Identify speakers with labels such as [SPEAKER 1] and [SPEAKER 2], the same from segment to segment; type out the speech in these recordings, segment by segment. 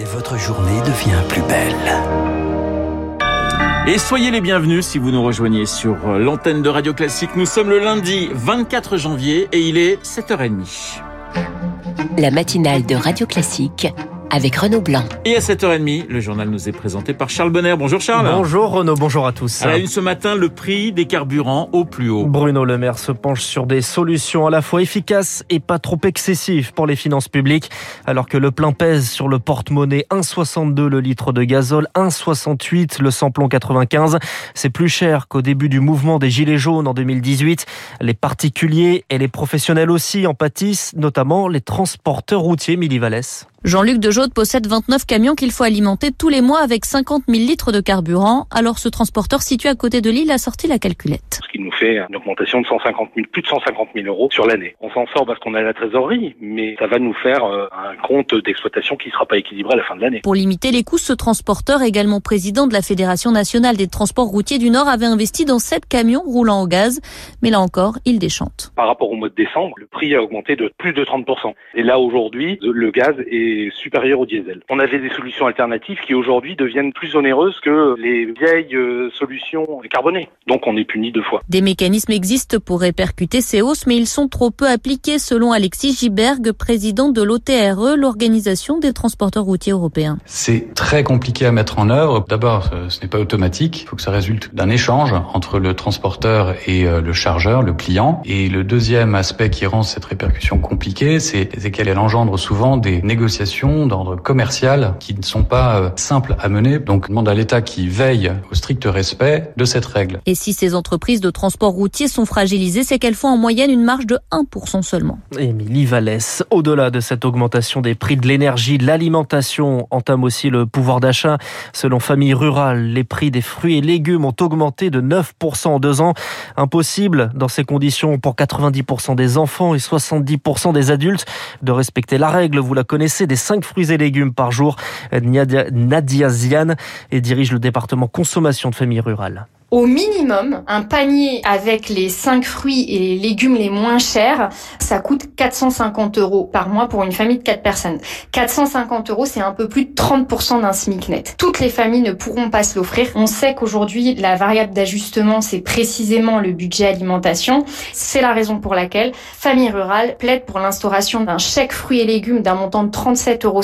[SPEAKER 1] et votre journée devient plus belle.
[SPEAKER 2] Et soyez les bienvenus si vous nous rejoignez sur l'antenne de Radio Classique. Nous sommes le lundi 24 janvier et il est 7h30.
[SPEAKER 3] La matinale de Radio Classique avec Renaud Blanc.
[SPEAKER 2] Et à 7h30, le journal nous est présenté par Charles Bonner. Bonjour Charles.
[SPEAKER 4] Bonjour Renaud, bonjour à tous.
[SPEAKER 2] À la une ce matin, le prix des carburants au plus haut.
[SPEAKER 4] Bruno Le Maire se penche sur des solutions à la fois efficaces et pas trop excessives pour les finances publiques, alors que le plein pèse sur le porte-monnaie 1,62 le litre de gazole, 1,68 le samplon 95. C'est plus cher qu'au début du mouvement des Gilets jaunes en 2018. Les particuliers et les professionnels aussi en pâtissent, notamment les transporteurs routiers Mili Vallès.
[SPEAKER 5] Jean-Luc Dejaude possède 29 camions qu'il faut alimenter tous les mois avec 50 000 litres de carburant. Alors ce transporteur situé à côté de l'île a sorti la calculette.
[SPEAKER 6] Ce qui nous fait une augmentation de 150 000, plus de 150 000 euros sur l'année. On s'en sort parce qu'on a la trésorerie, mais ça va nous faire euh, un compte d'exploitation qui ne sera pas équilibré à la fin de l'année.
[SPEAKER 5] Pour limiter les coûts, ce transporteur, également président de la Fédération nationale des transports routiers du Nord, avait investi dans 7 camions roulant au gaz. Mais là encore, il déchante.
[SPEAKER 6] Par rapport au mois de décembre, le prix a augmenté de plus de 30%. Et là aujourd'hui, le gaz est supérieur au diesel. On avait des solutions alternatives qui aujourd'hui deviennent plus onéreuses que les vieilles euh, solutions carbonées. Donc on est puni deux fois.
[SPEAKER 5] Des mécanismes existent pour répercuter ces hausses, mais ils sont trop peu appliqués selon Alexis Giberg, président de l'OTRE, l'Organisation des transporteurs routiers européens.
[SPEAKER 7] C'est très compliqué à mettre en œuvre. D'abord, ce n'est pas automatique. Il faut que ça résulte d'un échange entre le transporteur et euh, le chargeur, le client. Et le deuxième aspect qui rend cette répercussion compliquée, c'est qu'elle engendre souvent des négociations d'ordre commercial qui ne sont pas euh, simples à mener. Donc, demande à l'État qui veille au strict respect de cette règle.
[SPEAKER 5] Et si ces entreprises de transport routier sont fragilisées, c'est qu'elles font en moyenne une marge de 1% seulement.
[SPEAKER 4] Émilie Vallès, au-delà de cette augmentation des prix de l'énergie, l'alimentation entame aussi le pouvoir d'achat. Selon Famille Rurale, les prix des fruits et légumes ont augmenté de 9% en deux ans. Impossible, dans ces conditions, pour 90% des enfants et 70% des adultes, de respecter la règle, vous la connaissez, des 5 fruits et légumes par jour. Nadia, Ziane et dirige le département consommation de famille rurale
[SPEAKER 8] au minimum, un panier avec les 5 fruits et légumes les moins chers, ça coûte 450 euros par mois pour une famille de 4 personnes. 450 euros, c'est un peu plus de 30% d'un SMIC net. Toutes les familles ne pourront pas se l'offrir. On sait qu'aujourd'hui, la variable d'ajustement, c'est précisément le budget alimentation. C'est la raison pour laquelle Famille Rurale plaide pour l'instauration d'un chèque fruits et légumes d'un montant de 37,50 euros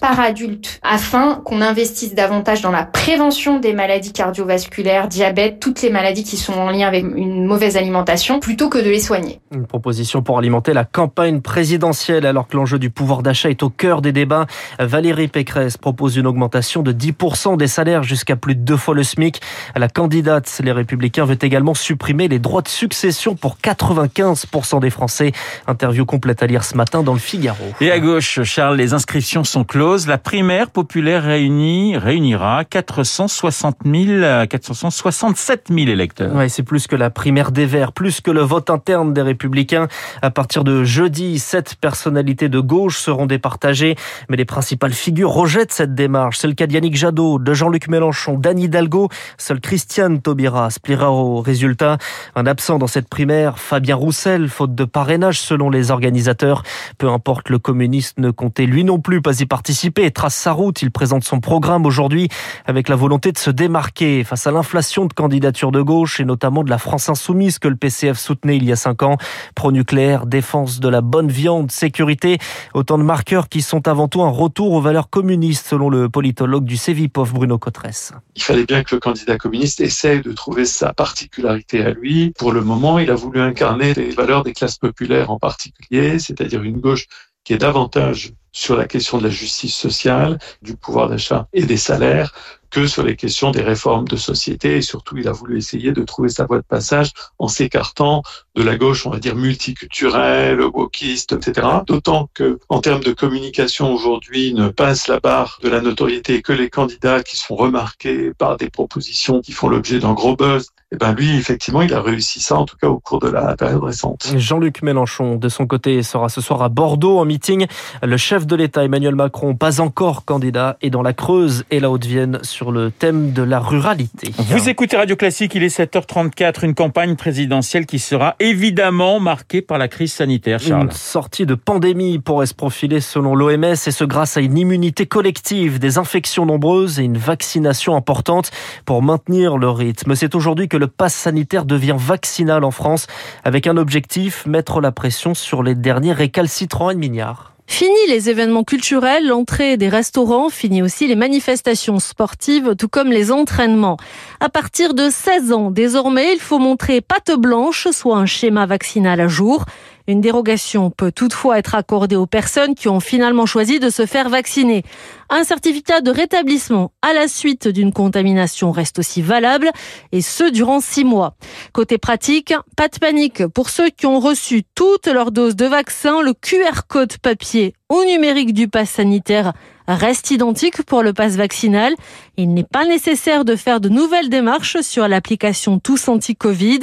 [SPEAKER 8] par adulte afin qu'on investisse davantage dans la prévention des maladies cardiovasculaires, diabète, toutes les maladies qui sont en lien avec une mauvaise alimentation, plutôt que de les soigner.
[SPEAKER 4] Une proposition pour alimenter la campagne présidentielle alors que l'enjeu du pouvoir d'achat est au cœur des débats. Valérie Pécresse propose une augmentation de 10% des salaires jusqu'à plus de deux fois le SMIC. La candidate, les Républicains, veut également supprimer les droits de succession pour 95% des Français. Interview complète à lire ce matin dans le Figaro.
[SPEAKER 2] Et à gauche, Charles, les inscriptions sont closes. La primaire populaire réunie réunira 460 000, 460 67 000 électeurs.
[SPEAKER 4] C'est plus que la primaire des Verts, plus que le vote interne des Républicains. À partir de jeudi, sept personnalités de gauche seront départagées, mais les principales figures rejettent cette démarche. C'est le cas d'Yannick Jadot, de Jean-Luc Mélenchon, d'Anne Hidalgo. Seul Christiane Taubira au résultat. Un absent dans cette primaire, Fabien Roussel, faute de parrainage selon les organisateurs. Peu importe, le communiste ne comptait lui non plus pas y participer trace sa route. Il présente son programme aujourd'hui avec la volonté de se démarquer face à l'inflation de candidatures de gauche et notamment de la France insoumise que le PCF soutenait il y a cinq ans. Pro-nucléaire, défense de la bonne viande, sécurité, autant de marqueurs qui sont avant tout un retour aux valeurs communistes selon le politologue du CEVIPOF Bruno Cotresse.
[SPEAKER 9] Il fallait bien que le candidat communiste essaye de trouver sa particularité à lui. Pour le moment, il a voulu incarner les valeurs des classes populaires en particulier, c'est-à-dire une gauche qui est davantage sur la question de la justice sociale, du pouvoir d'achat et des salaires que sur les questions des réformes de société. Et surtout, il a voulu essayer de trouver sa voie de passage en s'écartant de la gauche, on va dire, multiculturelle, wokiste, etc. D'autant que, en termes de communication aujourd'hui, ne passe la barre de la notoriété que les candidats qui sont remarqués par des propositions qui font l'objet d'un gros buzz eh ben lui, effectivement, il a réussi ça, en tout cas au cours de la période récente.
[SPEAKER 4] Jean-Luc Mélenchon, de son côté, sera ce soir à Bordeaux en meeting. Le chef de l'État, Emmanuel Macron, pas encore candidat, est dans la Creuse et la Haute-Vienne sur le thème de la ruralité.
[SPEAKER 2] Vous écoutez Radio Classique, il est 7h34, une campagne présidentielle qui sera évidemment marquée par la crise sanitaire, Charles.
[SPEAKER 4] Une sortie de pandémie pourrait se profiler selon l'OMS et ce grâce à une immunité collective, des infections nombreuses et une vaccination importante pour maintenir le rythme. C'est aujourd'hui que le pass sanitaire devient vaccinal en France avec un objectif, mettre la pression sur les derniers récalcitrants et mignards.
[SPEAKER 10] Fini les événements culturels, l'entrée des restaurants, fini aussi les manifestations sportives, tout comme les entraînements. À partir de 16 ans, désormais, il faut montrer patte blanche, soit un schéma vaccinal à jour. Une dérogation peut toutefois être accordée aux personnes qui ont finalement choisi de se faire vacciner. Un certificat de rétablissement à la suite d'une contamination reste aussi valable, et ce durant six mois. Côté pratique, pas de panique. Pour ceux qui ont reçu toutes leurs doses de vaccin, le QR code papier ou numérique du pass sanitaire reste identique pour le pass vaccinal. Il n'est pas nécessaire de faire de nouvelles démarches sur l'application Tous Anti-Covid.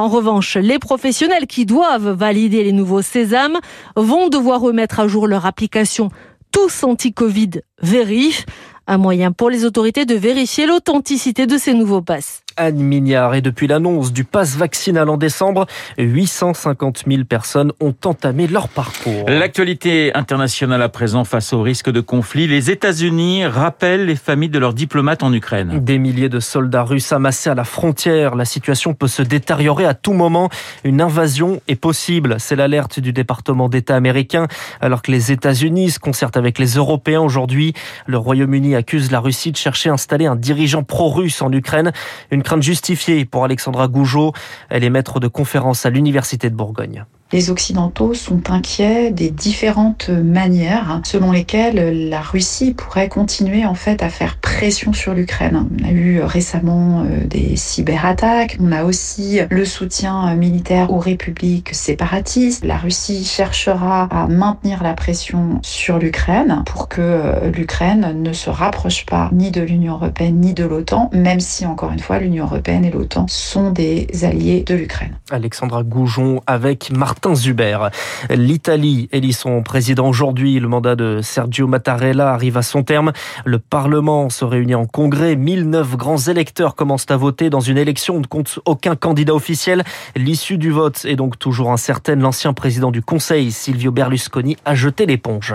[SPEAKER 10] En revanche, les professionnels qui doivent valider les nouveaux sésames vont devoir remettre à jour leur application Tous Anti-Covid Vérif, un moyen pour les autorités de vérifier l'authenticité de ces nouveaux passes.
[SPEAKER 4] Anne Mignard. Et depuis l'annonce du pass vaccinal en décembre, 850 000 personnes ont entamé leur parcours.
[SPEAKER 2] L'actualité internationale à présent face au risque de conflit. Les États-Unis rappellent les familles de leurs diplomates en Ukraine.
[SPEAKER 4] Des milliers de soldats russes amassés à la frontière. La situation peut se détériorer à tout moment. Une invasion est possible. C'est l'alerte du département d'État américain. Alors que les États-Unis se concertent avec les Européens aujourd'hui, le Royaume-Uni accuse la Russie de chercher à installer un dirigeant pro-russe en Ukraine. Une crainte justifiée pour Alexandra Gougeot. Elle est maître de conférence à l'Université de Bourgogne.
[SPEAKER 11] Les Occidentaux sont inquiets des différentes manières selon lesquelles la Russie pourrait continuer en fait à faire pression sur l'Ukraine. On a eu récemment euh, des cyberattaques, on a aussi le soutien militaire aux républiques séparatistes. La Russie cherchera à maintenir la pression sur l'Ukraine pour que euh, l'Ukraine ne se rapproche pas ni de l'Union européenne ni de l'OTAN, même si encore une fois l'Union européenne et l'OTAN sont des alliés de l'Ukraine.
[SPEAKER 4] Alexandra Goujon avec Martin Zuber. L'Italie élit son président aujourd'hui. Le mandat de Sergio Mattarella arrive à son terme. Le Parlement se réunit en congrès. 1009 grands électeurs commencent à voter dans une élection. On ne compte aucun candidat officiel. L'issue du vote est donc toujours incertaine. L'ancien président du Conseil, Silvio Berlusconi, a jeté l'éponge.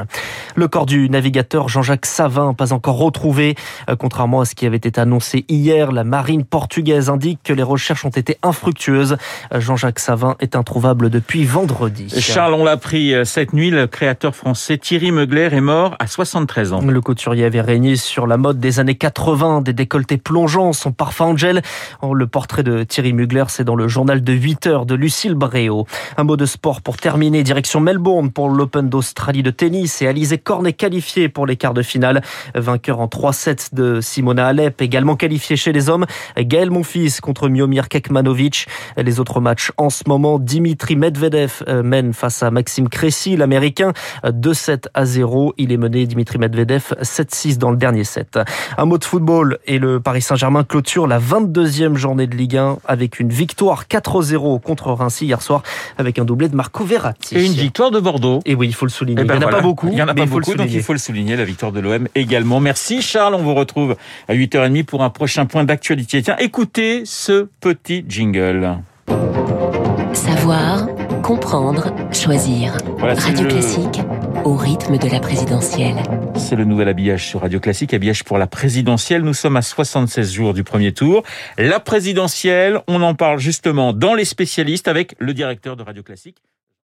[SPEAKER 4] Le corps du navigateur Jean-Jacques Savin, pas encore retrouvé. Contrairement à ce qui avait été annoncé hier, la marine portugaise indique que les recherches ont été infructueuses. Jean-Jacques Savin est introuvable depuis vendredi.
[SPEAKER 2] Charles, on l'a appris euh, cette nuit, le créateur français Thierry Mugler est mort à 73 ans.
[SPEAKER 4] Le couturier avait régné sur la mode des années 80, des décolletés plongeants, son parfum Angel. Oh, le portrait de Thierry Mugler, c'est dans le journal de 8 heures de Lucille Bréau. Un mot de sport pour terminer, direction Melbourne pour l'Open d'Australie de tennis et Alizé Cornet qualifié pour les quarts de finale. Vainqueur en 3-7 de Simona Alep, également qualifié chez les hommes. Gaël Monfils contre Miomir Kekmanovic. Les autres matchs en ce moment, Dimitri Medvedev euh, mène face à Maxime Cressy, l'américain, 2-7 à 0. Il est mené, Dimitri Medvedev, 7-6 dans le dernier set. Un mot de football et le Paris Saint-Germain clôture la 22e journée de Ligue 1 avec une victoire 4-0 contre Reims hier soir avec un doublé de Marco Verratti.
[SPEAKER 2] Et une victoire de Bordeaux.
[SPEAKER 4] Et oui, il faut le souligner.
[SPEAKER 2] Eh ben
[SPEAKER 4] il n'y en a pas beaucoup.
[SPEAKER 2] Il n'y en a pas beaucoup, donc il faut le souligner. La victoire de l'OM également. Merci Charles. On vous retrouve à 8h30 pour un prochain point d'actualité. Tiens, écoutez ce petit jingle.
[SPEAKER 3] Savoir, comprendre, choisir.
[SPEAKER 2] Voilà,
[SPEAKER 3] Radio
[SPEAKER 2] le-
[SPEAKER 3] Classique, au rythme de la présidentielle.
[SPEAKER 2] C'est le nouvel habillage sur Radio Classique, habillage pour la présidentielle. Nous sommes à 76 jours du premier tour. La présidentielle, on en parle justement dans les spécialistes avec le directeur de Radio Classique.